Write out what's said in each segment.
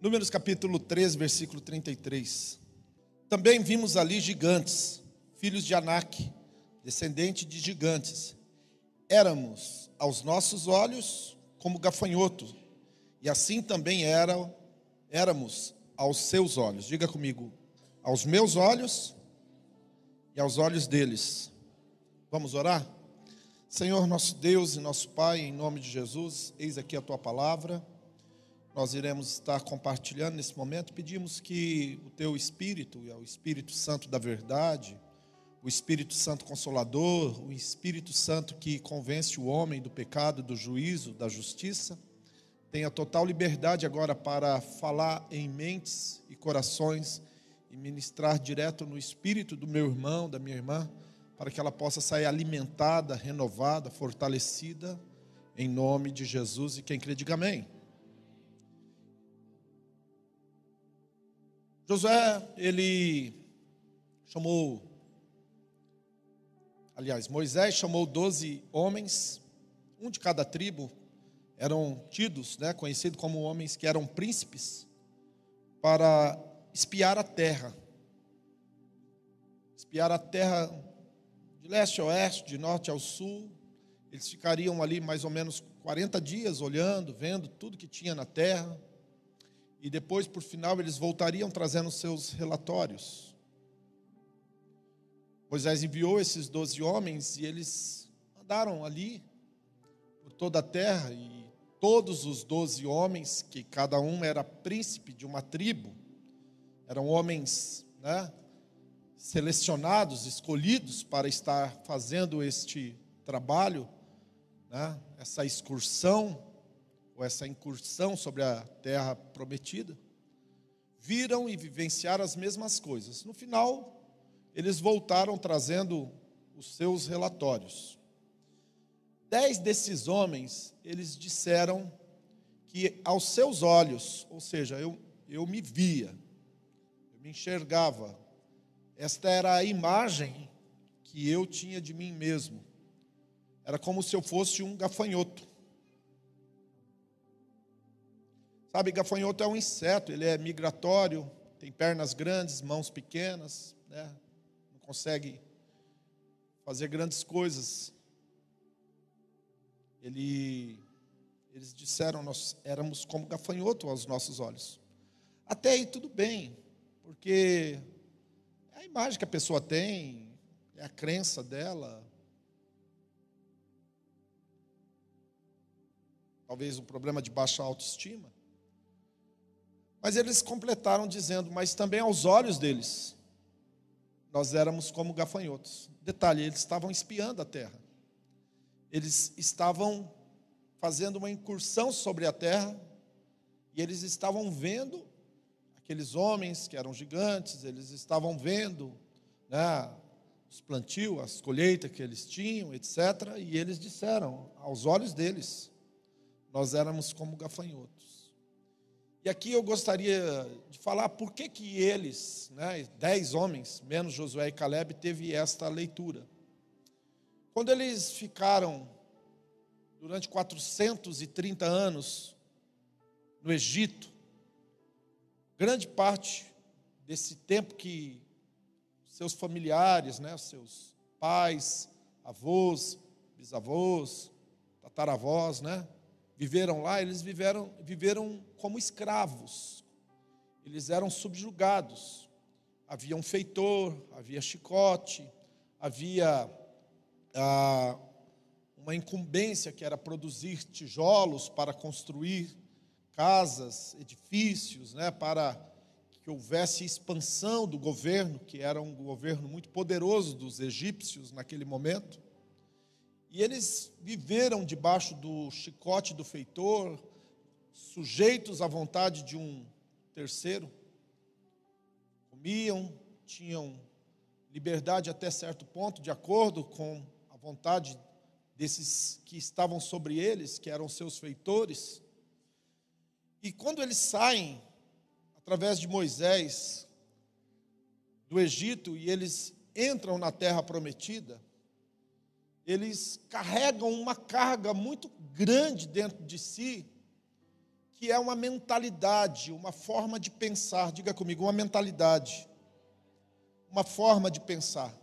Números capítulo 3, versículo 33. Também vimos ali gigantes, filhos de Anak, descendente de gigantes. Éramos, aos nossos olhos, como gafanhoto, e assim também era, éramos aos seus olhos. Diga comigo, aos meus olhos e aos olhos deles. Vamos orar? Senhor, nosso Deus e nosso Pai, em nome de Jesus, eis aqui a tua palavra. Nós iremos estar compartilhando nesse momento. Pedimos que o teu Espírito, o Espírito Santo da verdade, o Espírito Santo Consolador, o Espírito Santo que convence o homem do pecado, do juízo, da justiça, tenha total liberdade agora para falar em mentes e corações e ministrar direto no espírito do meu irmão, da minha irmã, para que ela possa sair alimentada, renovada, fortalecida, em nome de Jesus. E quem crê, diga amém. Josué, ele chamou Aliás, Moisés chamou doze homens, um de cada tribo, eram tidos, né, conhecidos como homens que eram príncipes, para espiar a terra. Espiar a terra de leste a oeste, de norte ao sul. Eles ficariam ali mais ou menos 40 dias olhando, vendo tudo que tinha na terra. E depois, por final, eles voltariam trazendo seus relatórios. Moisés enviou esses doze homens e eles andaram ali por toda a terra e todos os doze homens, que cada um era príncipe de uma tribo, eram homens né, selecionados, escolhidos para estar fazendo este trabalho, né, essa excursão, ou essa incursão sobre a terra prometida, viram e vivenciaram as mesmas coisas. No final, eles voltaram trazendo os seus relatórios. Dez desses homens, eles disseram que aos seus olhos, ou seja, eu, eu me via, eu me enxergava, esta era a imagem que eu tinha de mim mesmo. Era como se eu fosse um gafanhoto. Sabe, gafanhoto é um inseto, ele é migratório, tem pernas grandes, mãos pequenas, né? consegue fazer grandes coisas. Ele, eles disseram, nós éramos como gafanhoto aos nossos olhos. Até aí tudo bem, porque é a imagem que a pessoa tem, é a crença dela. Talvez um problema de baixa autoestima. Mas eles completaram dizendo, mas também aos olhos deles nós éramos como gafanhotos. Detalhe, eles estavam espiando a terra. Eles estavam fazendo uma incursão sobre a terra e eles estavam vendo aqueles homens que eram gigantes, eles estavam vendo né, os plantios, as colheitas que eles tinham, etc. E eles disseram, aos olhos deles, nós éramos como gafanhotos. E aqui eu gostaria de falar por que, que eles, né, dez homens, menos Josué e Caleb, teve esta leitura. Quando eles ficaram durante 430 anos no Egito, grande parte desse tempo que seus familiares, né, seus pais, avós, bisavós, tataravós, né, viveram lá, eles viveram, viveram como escravos. Eles eram subjugados. Havia um feitor, havia chicote, havia ah, uma incumbência que era produzir tijolos para construir casas, edifícios, né, para que houvesse expansão do governo, que era um governo muito poderoso dos egípcios naquele momento. E eles viveram debaixo do chicote do feitor, sujeitos à vontade de um terceiro. Comiam, tinham liberdade até certo ponto, de acordo com a vontade desses que estavam sobre eles, que eram seus feitores. E quando eles saem, através de Moisés, do Egito, e eles entram na terra prometida, eles carregam uma carga muito grande dentro de si, que é uma mentalidade, uma forma de pensar. Diga comigo, uma mentalidade, uma forma de pensar.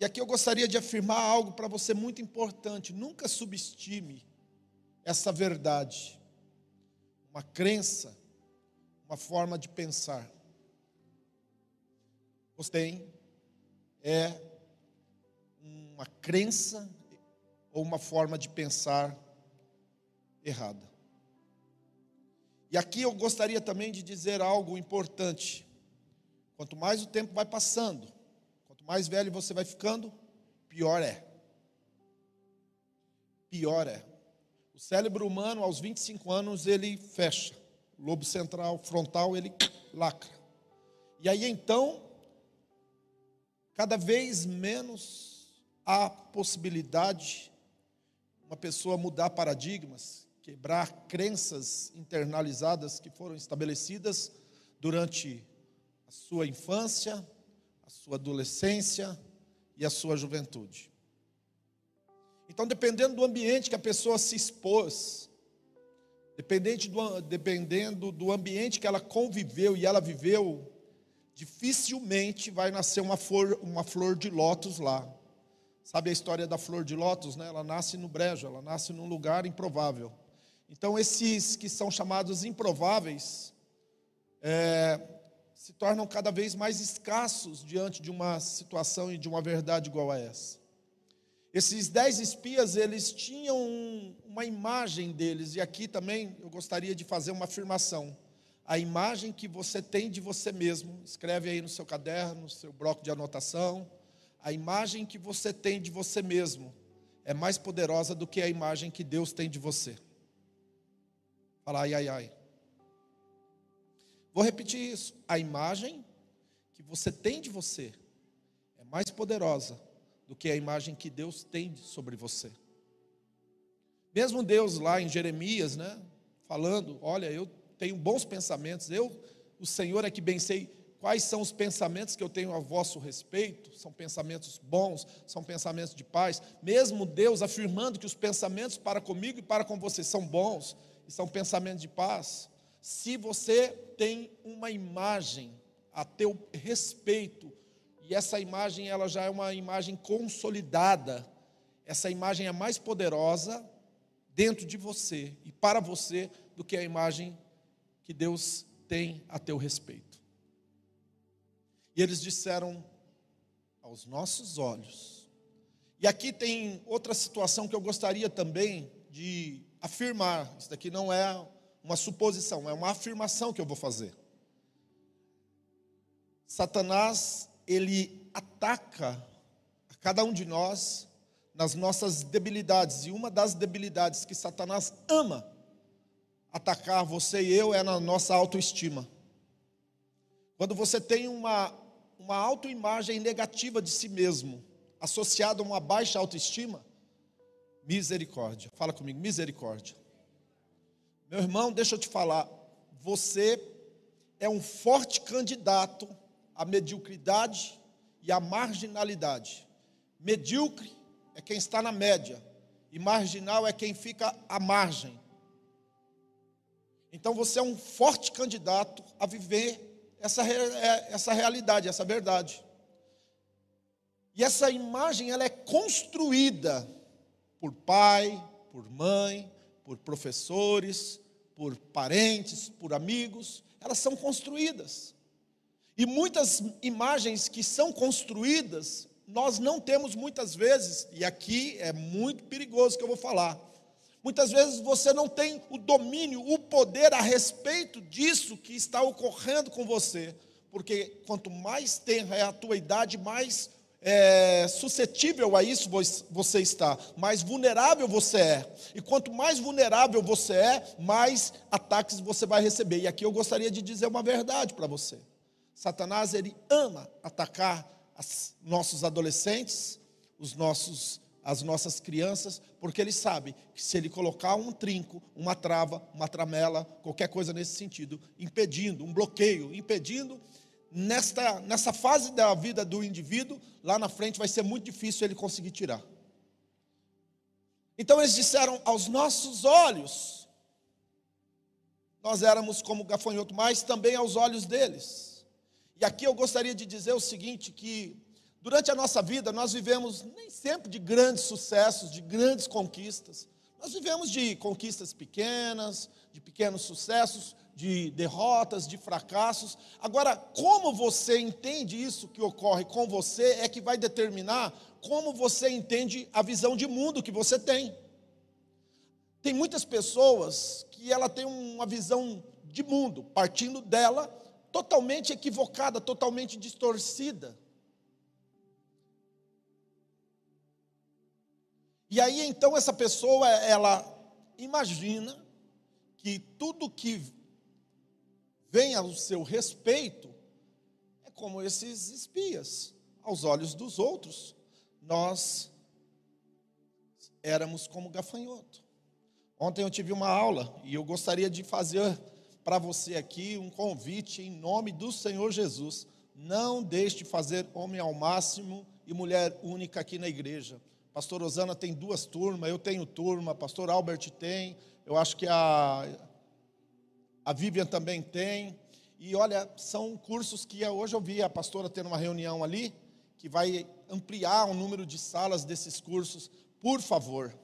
E aqui eu gostaria de afirmar algo para você muito importante: nunca subestime essa verdade, uma crença, uma forma de pensar. Você tem é uma crença ou uma forma de pensar errada. E aqui eu gostaria também de dizer algo importante. Quanto mais o tempo vai passando, quanto mais velho você vai ficando, pior é. Pior é. O cérebro humano, aos 25 anos, ele fecha. O lobo central, frontal, ele lacra. E aí então, cada vez menos há possibilidade uma pessoa mudar paradigmas, quebrar crenças internalizadas que foram estabelecidas durante a sua infância, a sua adolescência e a sua juventude. Então, dependendo do ambiente que a pessoa se expôs, do, dependendo do ambiente que ela conviveu e ela viveu, dificilmente vai nascer uma flor, uma flor de lótus lá. Sabe a história da flor de lótus, né? Ela nasce no brejo, ela nasce num lugar improvável. Então, esses que são chamados improváveis é, se tornam cada vez mais escassos diante de uma situação e de uma verdade igual a essa. Esses dez espias, eles tinham uma imagem deles, e aqui também eu gostaria de fazer uma afirmação. A imagem que você tem de você mesmo, escreve aí no seu caderno, no seu bloco de anotação. A imagem que você tem de você mesmo é mais poderosa do que a imagem que Deus tem de você. Fala ai, ai, ai. Vou repetir isso. A imagem que você tem de você é mais poderosa do que a imagem que Deus tem sobre você. Mesmo Deus lá em Jeremias, né, falando, olha, eu tenho bons pensamentos, eu, o Senhor é que bem sei quais são os pensamentos que eu tenho a vosso respeito, são pensamentos bons, são pensamentos de paz. Mesmo Deus afirmando que os pensamentos para comigo e para com você são bons, e são pensamentos de paz. Se você tem uma imagem a teu respeito, e essa imagem ela já é uma imagem consolidada, essa imagem é mais poderosa dentro de você e para você do que a imagem que Deus tem a teu respeito. E eles disseram aos nossos olhos. E aqui tem outra situação que eu gostaria também de afirmar. Isso daqui não é uma suposição, é uma afirmação que eu vou fazer. Satanás, ele ataca a cada um de nós nas nossas debilidades, e uma das debilidades que Satanás ama atacar você e eu é na nossa autoestima. Quando você tem uma, uma autoimagem negativa de si mesmo, associada a uma baixa autoestima, Misericórdia. Fala comigo, misericórdia. Meu irmão, deixa eu te falar. Você é um forte candidato à mediocridade e à marginalidade. Medíocre é quem está na média, e marginal é quem fica à margem. Então você é um forte candidato a viver essa, é, essa realidade, essa verdade. E essa imagem ela é construída por pai, por mãe, por professores, por parentes, por amigos, elas são construídas. E muitas imagens que são construídas, nós não temos muitas vezes, e aqui é muito perigoso que eu vou falar. Muitas vezes você não tem o domínio, o poder a respeito disso que está ocorrendo com você, porque quanto mais tenra é a tua idade, mais é, suscetível a isso você está, mais vulnerável você é. E quanto mais vulnerável você é, mais ataques você vai receber. E aqui eu gostaria de dizer uma verdade para você. Satanás ele ama atacar os nossos adolescentes, os nossos as nossas crianças, porque ele sabe que se ele colocar um trinco, uma trava, uma tramela, qualquer coisa nesse sentido, impedindo, um bloqueio, impedindo nesta, nessa fase da vida do indivíduo, lá na frente vai ser muito difícil ele conseguir tirar. Então eles disseram aos nossos olhos. nós éramos como gafanhoto, mas também aos olhos deles. E aqui eu gostaria de dizer o seguinte: que durante a nossa vida nós vivemos nem sempre de grandes sucessos, de grandes conquistas. Nós vivemos de conquistas pequenas, de pequenos sucessos, de derrotas, de fracassos. Agora, como você entende isso que ocorre com você é que vai determinar como você entende a visão de mundo que você tem. Tem muitas pessoas que ela tem uma visão de mundo, partindo dela totalmente equivocada, totalmente distorcida. E aí então essa pessoa, ela imagina que tudo que vem ao seu respeito é como esses espias, aos olhos dos outros, nós éramos como gafanhoto. Ontem eu tive uma aula e eu gostaria de fazer para você aqui um convite em nome do Senhor Jesus. Não deixe de fazer homem ao máximo e mulher única aqui na igreja. Pastor Osana tem duas turmas, eu tenho turma, pastor Albert tem, eu acho que a, a Vivian também tem. E olha, são cursos que hoje eu vi a pastora tendo uma reunião ali, que vai ampliar o número de salas desses cursos. Por favor,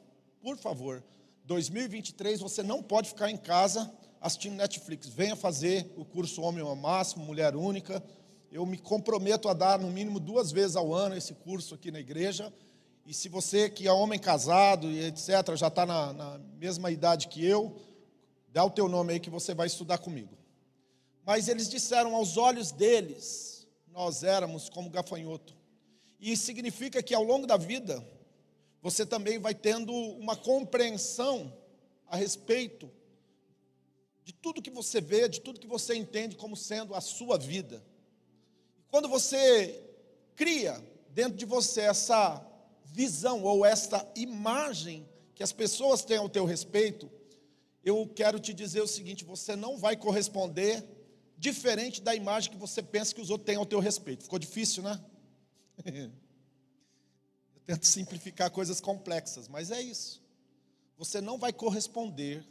por favor, 2023 você não pode ficar em casa assistindo Netflix. Venha fazer o curso Homem ao Máximo, Mulher Única. Eu me comprometo a dar no mínimo duas vezes ao ano esse curso aqui na igreja. E se você que é homem casado e etc., já está na, na mesma idade que eu, dá o teu nome aí que você vai estudar comigo. Mas eles disseram aos olhos deles, nós éramos como gafanhoto. E significa que ao longo da vida, você também vai tendo uma compreensão a respeito de tudo que você vê, de tudo que você entende como sendo a sua vida. Quando você cria dentro de você essa visão ou esta imagem que as pessoas têm ao teu respeito, eu quero te dizer o seguinte: você não vai corresponder diferente da imagem que você pensa que os outros têm ao teu respeito. Ficou difícil, né? Tento simplificar coisas complexas, mas é isso. Você não vai corresponder,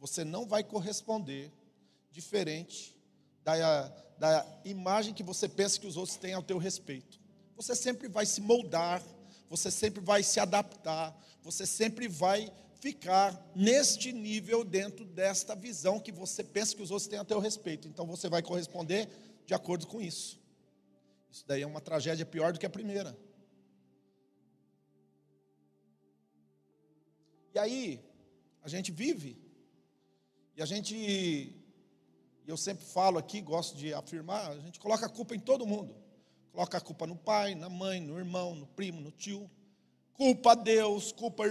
você não vai corresponder diferente da, da imagem que você pensa que os outros têm ao teu respeito. Você sempre vai se moldar, você sempre vai se adaptar, você sempre vai ficar neste nível dentro desta visão que você pensa que os outros têm a teu respeito. Então você vai corresponder de acordo com isso. Isso daí é uma tragédia pior do que a primeira. E aí, a gente vive, e a gente, e eu sempre falo aqui, gosto de afirmar, a gente coloca a culpa em todo mundo. Coloca a culpa no pai, na mãe, no irmão, no primo, no tio. Culpa a Deus, culpa,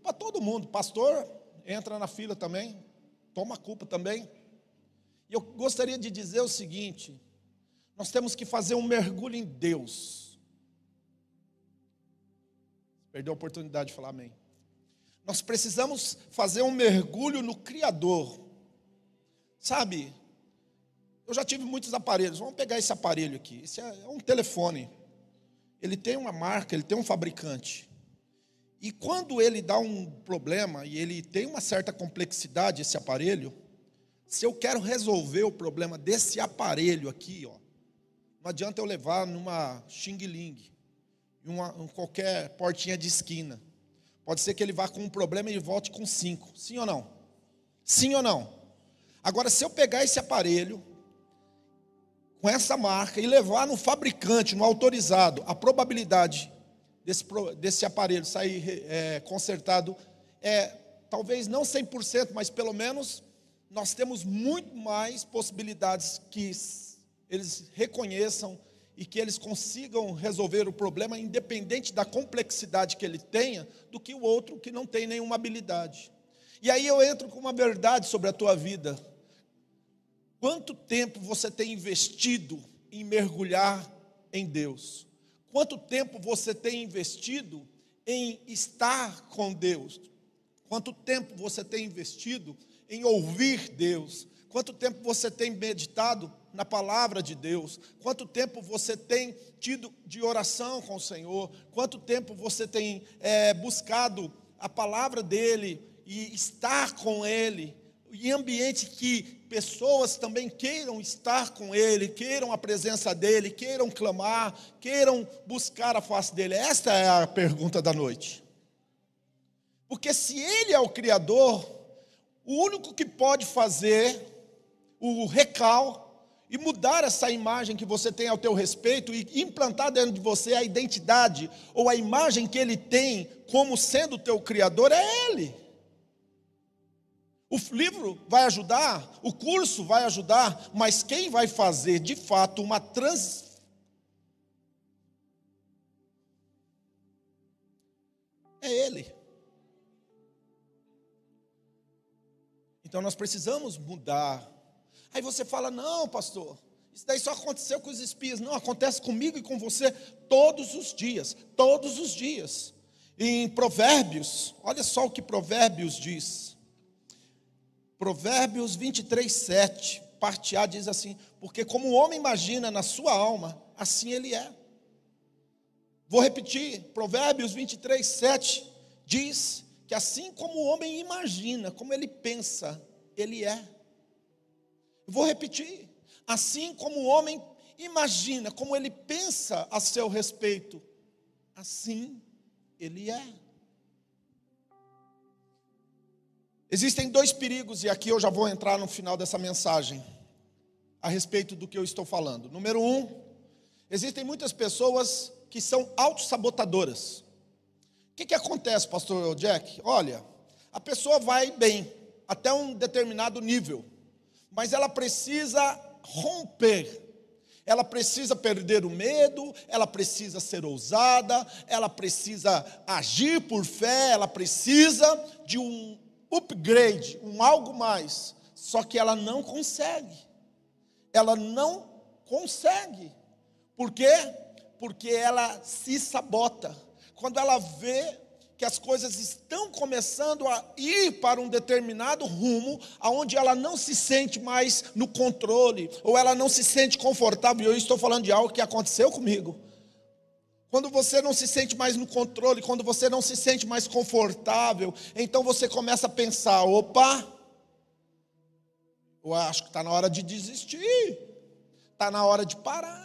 culpa todo mundo. Pastor entra na fila também, toma culpa também. E eu gostaria de dizer o seguinte: nós temos que fazer um mergulho em Deus. Perdeu a oportunidade de falar amém. Nós precisamos fazer um mergulho no Criador. Sabe, eu já tive muitos aparelhos. Vamos pegar esse aparelho aqui. Esse é um telefone. Ele tem uma marca, ele tem um fabricante. E quando ele dá um problema e ele tem uma certa complexidade esse aparelho, se eu quero resolver o problema desse aparelho aqui, ó, não adianta eu levar numa Xing Ling, em em qualquer portinha de esquina. Pode ser que ele vá com um problema e volte com cinco. Sim ou não? Sim ou não? Agora, se eu pegar esse aparelho, com essa marca, e levar no fabricante, no autorizado, a probabilidade desse, desse aparelho sair é, consertado é talvez não 100%, mas pelo menos nós temos muito mais possibilidades que eles reconheçam e que eles consigam resolver o problema, independente da complexidade que ele tenha, do que o outro que não tem nenhuma habilidade. E aí eu entro com uma verdade sobre a tua vida. Quanto tempo você tem investido em mergulhar em Deus? Quanto tempo você tem investido em estar com Deus? Quanto tempo você tem investido em ouvir Deus? Quanto tempo você tem meditado na palavra de Deus? Quanto tempo você tem tido de oração com o Senhor? Quanto tempo você tem é, buscado a palavra dele e estar com ele? Em ambiente que pessoas também queiram estar com Ele, queiram a presença dEle, queiram clamar, queiram buscar a face dEle? Esta é a pergunta da noite. Porque se Ele é o Criador, o único que pode fazer o recal e mudar essa imagem que você tem ao teu respeito e implantar dentro de você a identidade ou a imagem que ele tem como sendo o teu criador é ele. O livro vai ajudar, o curso vai ajudar, mas quem vai fazer de fato uma trans é ele. Então nós precisamos mudar. Aí você fala: "Não, pastor, isso daí só aconteceu com os espias". Não, acontece comigo e com você todos os dias, todos os dias. Em Provérbios, olha só o que Provérbios diz. Provérbios 23, 7, parte A diz assim: Porque como o homem imagina na sua alma, assim ele é. Vou repetir, Provérbios 23, 7 diz que assim como o homem imagina, como ele pensa, ele é. Vou repetir, assim como o homem imagina, como ele pensa a seu respeito, assim ele é. Existem dois perigos, e aqui eu já vou entrar no final dessa mensagem, a respeito do que eu estou falando. Número um, existem muitas pessoas que são autossabotadoras. O que, que acontece, pastor Jack? Olha, a pessoa vai bem, até um determinado nível, mas ela precisa romper ela precisa perder o medo, ela precisa ser ousada, ela precisa agir por fé, ela precisa de um upgrade, um algo mais. Só que ela não consegue. Ela não consegue. Por quê? Porque ela se sabota. Quando ela vê que as coisas estão começando a ir para um determinado rumo, aonde ela não se sente mais no controle, ou ela não se sente confortável. Eu estou falando de algo que aconteceu comigo. Quando você não se sente mais no controle, quando você não se sente mais confortável, então você começa a pensar: opa, eu acho que está na hora de desistir, está na hora de parar.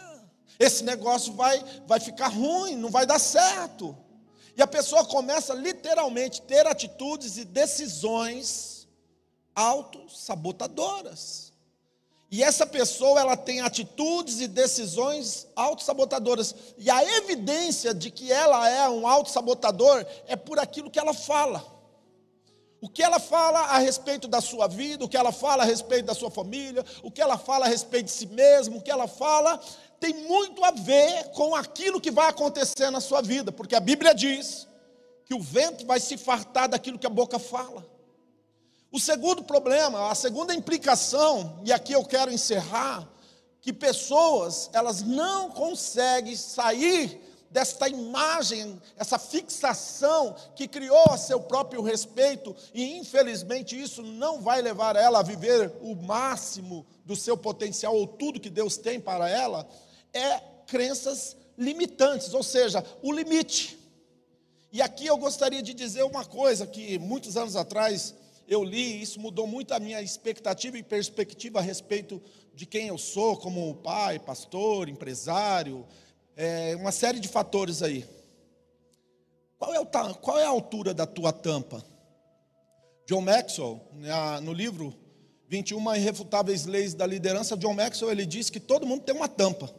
Esse negócio vai, vai ficar ruim, não vai dar certo. E a pessoa começa literalmente a ter atitudes e decisões autossabotadoras. E essa pessoa, ela tem atitudes e decisões autossabotadoras. E a evidência de que ela é um autossabotador é por aquilo que ela fala. O que ela fala a respeito da sua vida, o que ela fala a respeito da sua família, o que ela fala a respeito de si mesmo, o que ela fala tem muito a ver com aquilo que vai acontecer na sua vida, porque a Bíblia diz que o vento vai se fartar daquilo que a boca fala. O segundo problema, a segunda implicação, e aqui eu quero encerrar, que pessoas, elas não conseguem sair desta imagem, essa fixação que criou a seu próprio respeito, e infelizmente isso não vai levar ela a viver o máximo do seu potencial ou tudo que Deus tem para ela, é crenças limitantes, ou seja, o limite. E aqui eu gostaria de dizer uma coisa que muitos anos atrás eu li, isso mudou muito a minha expectativa e perspectiva a respeito de quem eu sou, como pai, pastor, empresário, é, uma série de fatores aí. Qual é, o, qual é a altura da tua tampa? John Maxwell, no livro 21 Irrefutáveis Leis da Liderança, John Maxwell ele diz que todo mundo tem uma tampa.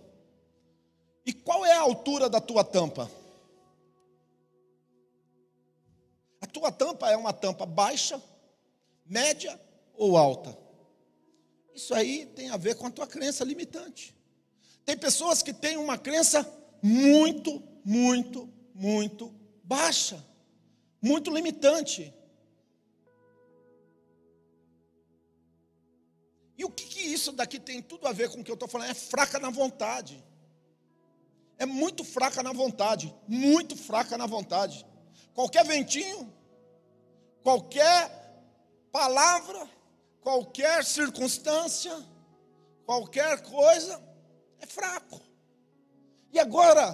E qual é a altura da tua tampa? A tua tampa é uma tampa baixa média ou alta. Isso aí tem a ver com a tua crença limitante. Tem pessoas que têm uma crença muito, muito, muito baixa, muito limitante. E o que, que isso daqui tem tudo a ver com o que eu estou falando? É fraca na vontade. É muito fraca na vontade, muito fraca na vontade. Qualquer ventinho, qualquer palavra, qualquer circunstância, qualquer coisa, é fraco. E agora,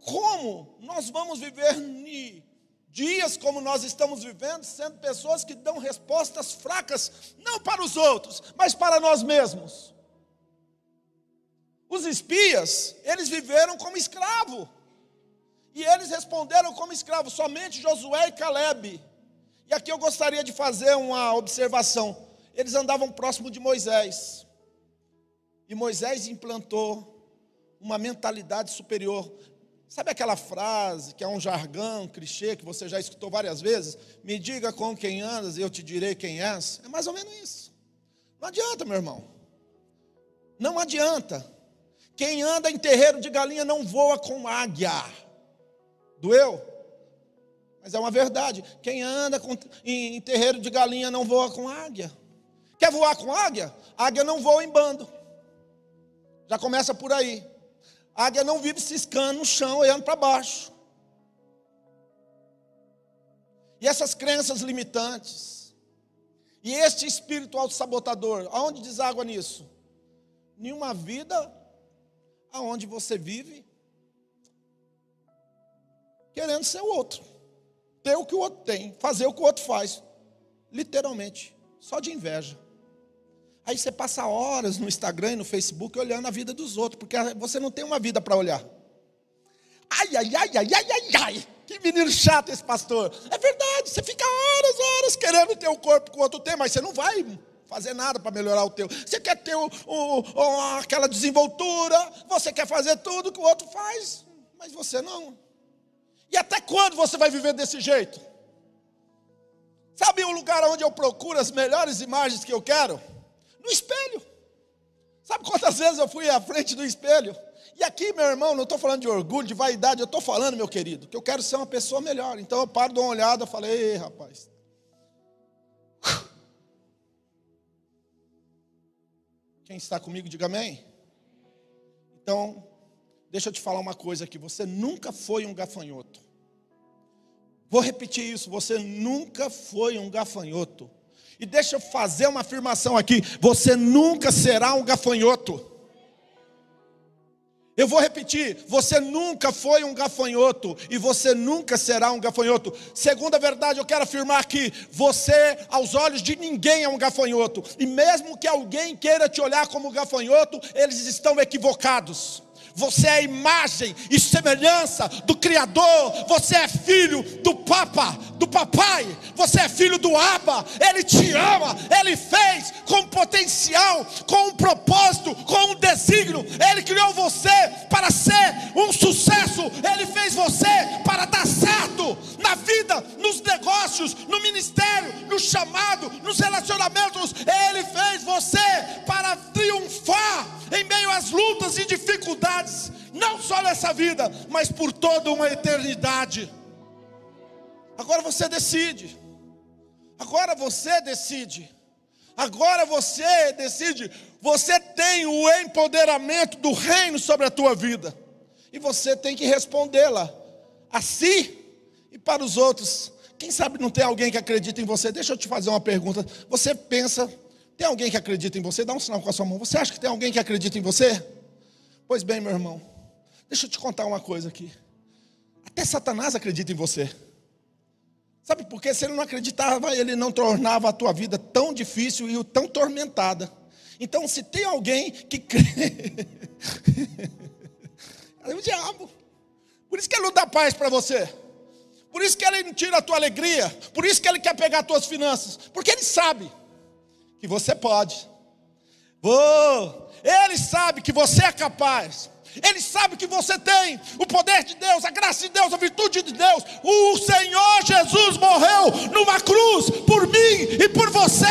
como nós vamos viver Dias como nós estamos vivendo, sendo pessoas que dão respostas fracas, não para os outros, mas para nós mesmos. Os espias, eles viveram como escravo. E eles responderam como escravo, somente Josué e Caleb. E aqui eu gostaria de fazer uma observação. Eles andavam próximo de Moisés. E Moisés implantou uma mentalidade superior. Sabe aquela frase que é um jargão, um clichê que você já escutou várias vezes? Me diga com quem andas e eu te direi quem és. É mais ou menos isso. Não adianta, meu irmão. Não adianta. Quem anda em terreiro de galinha não voa com águia. Doeu? Mas é uma verdade. Quem anda com, em, em terreiro de galinha não voa com águia. Quer voar com águia? Águia não voa em bando. Já começa por aí. águia não vive ciscando no chão, olhando para baixo. E essas crenças limitantes, e este espírito auto-sabotador, aonde deságua nisso? Nenhuma vida aonde você vive querendo ser o outro, ter o que o outro tem, fazer o que o outro faz, literalmente, só de inveja. Aí você passa horas no Instagram e no Facebook olhando a vida dos outros, porque você não tem uma vida para olhar. Ai, ai, ai, ai, ai, ai, ai. Que menino chato esse pastor. É verdade, você fica horas, horas querendo ter o corpo que o outro tem, mas você não vai fazer nada para melhorar o teu. Você quer ter o, o, o, aquela desenvoltura, você quer fazer tudo que o outro faz, mas você não. E até quando você vai viver desse jeito? Sabe o lugar onde eu procuro as melhores imagens que eu quero? No espelho. Sabe quantas vezes eu fui à frente do espelho? E aqui, meu irmão, não estou falando de orgulho, de vaidade, eu estou falando, meu querido, que eu quero ser uma pessoa melhor. Então eu paro, dou uma olhada, falei, ei, rapaz. Quem está comigo, diga amém. Então, deixa eu te falar uma coisa aqui: você nunca foi um gafanhoto. Vou repetir isso: você nunca foi um gafanhoto. E deixa eu fazer uma afirmação aqui: você nunca será um gafanhoto. Eu vou repetir: você nunca foi um gafanhoto e você nunca será um gafanhoto. Segunda verdade, eu quero afirmar que você, aos olhos de ninguém, é um gafanhoto. E mesmo que alguém queira te olhar como gafanhoto, eles estão equivocados você é a imagem e semelhança do Criador, você é filho do Papa, do Papai, você é filho do Abba, Ele te ama, Ele fez com potencial, com um propósito, com um desígnio, Ele criou você para ser um sucesso, Ele fez você para dar certo na vida, nos negócios, no ministério, no chamado, nos relacionamentos, Ele fez você para triunfar em meio às lutas e dificuldades não só nessa vida, mas por toda uma eternidade. Agora você decide. Agora você decide. Agora você decide. Você tem o empoderamento do reino sobre a tua vida. E você tem que respondê-la a si e para os outros. Quem sabe não tem alguém que acredita em você? Deixa eu te fazer uma pergunta. Você pensa, tem alguém que acredita em você? Dá um sinal com a sua mão. Você acha que tem alguém que acredita em você? Pois bem, meu irmão, deixa eu te contar uma coisa aqui. Até Satanás acredita em você. Sabe por quê? Se ele não acreditava, ele não tornava a tua vida tão difícil e tão tormentada. Então, se tem alguém que crê, é o diabo. Por isso que ele não dá paz para você. Por isso que ele não tira a tua alegria. Por isso que ele quer pegar as tuas finanças. Porque ele sabe que você pode. Oh, ele sabe que você é capaz. Ele sabe que você tem o poder de Deus, a graça de Deus, a virtude de Deus. O Senhor Jesus morreu numa cruz por mim e por você.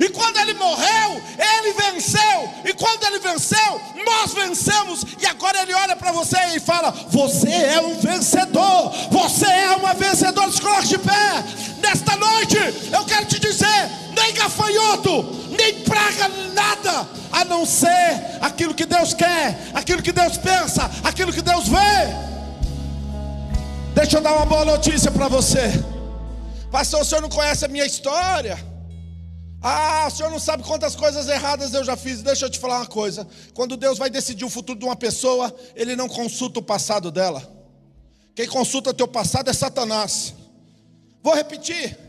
E quando ele morreu, ele venceu. E quando ele venceu, nós vencemos. E agora ele olha para você e fala: Você é um vencedor. Você é uma vencedora. Se de pé. Nesta noite, eu quero te dizer: nem gafanhoto, nem praga nada, a não ser aquilo que Deus quer, aquilo que Deus pensa, aquilo que Deus vê. Deixa eu dar uma boa notícia para você. Pastor, o senhor não conhece a minha história? Ah, o senhor não sabe quantas coisas erradas eu já fiz. Deixa eu te falar uma coisa. Quando Deus vai decidir o futuro de uma pessoa, Ele não consulta o passado dela. Quem consulta teu passado é Satanás. Vou repetir.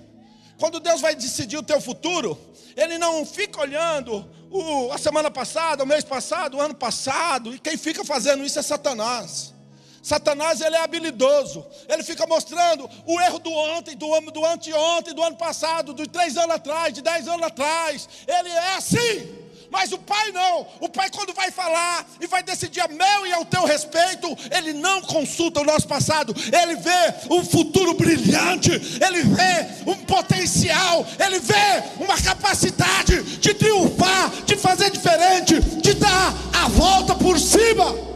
Quando Deus vai decidir o teu futuro, Ele não fica olhando o, a semana passada, o mês passado, o ano passado, e quem fica fazendo isso é Satanás. Satanás ele é habilidoso, ele fica mostrando o erro do ontem, do, do anteontem, do ano passado, dos três anos atrás, de dez anos atrás. Ele é assim. Mas o pai não. O pai, quando vai falar e vai decidir a meu e ao teu respeito, ele não consulta o nosso passado. Ele vê um futuro brilhante. Ele vê um potencial. Ele vê uma capacidade de triunfar, de fazer diferente, de dar a volta por cima.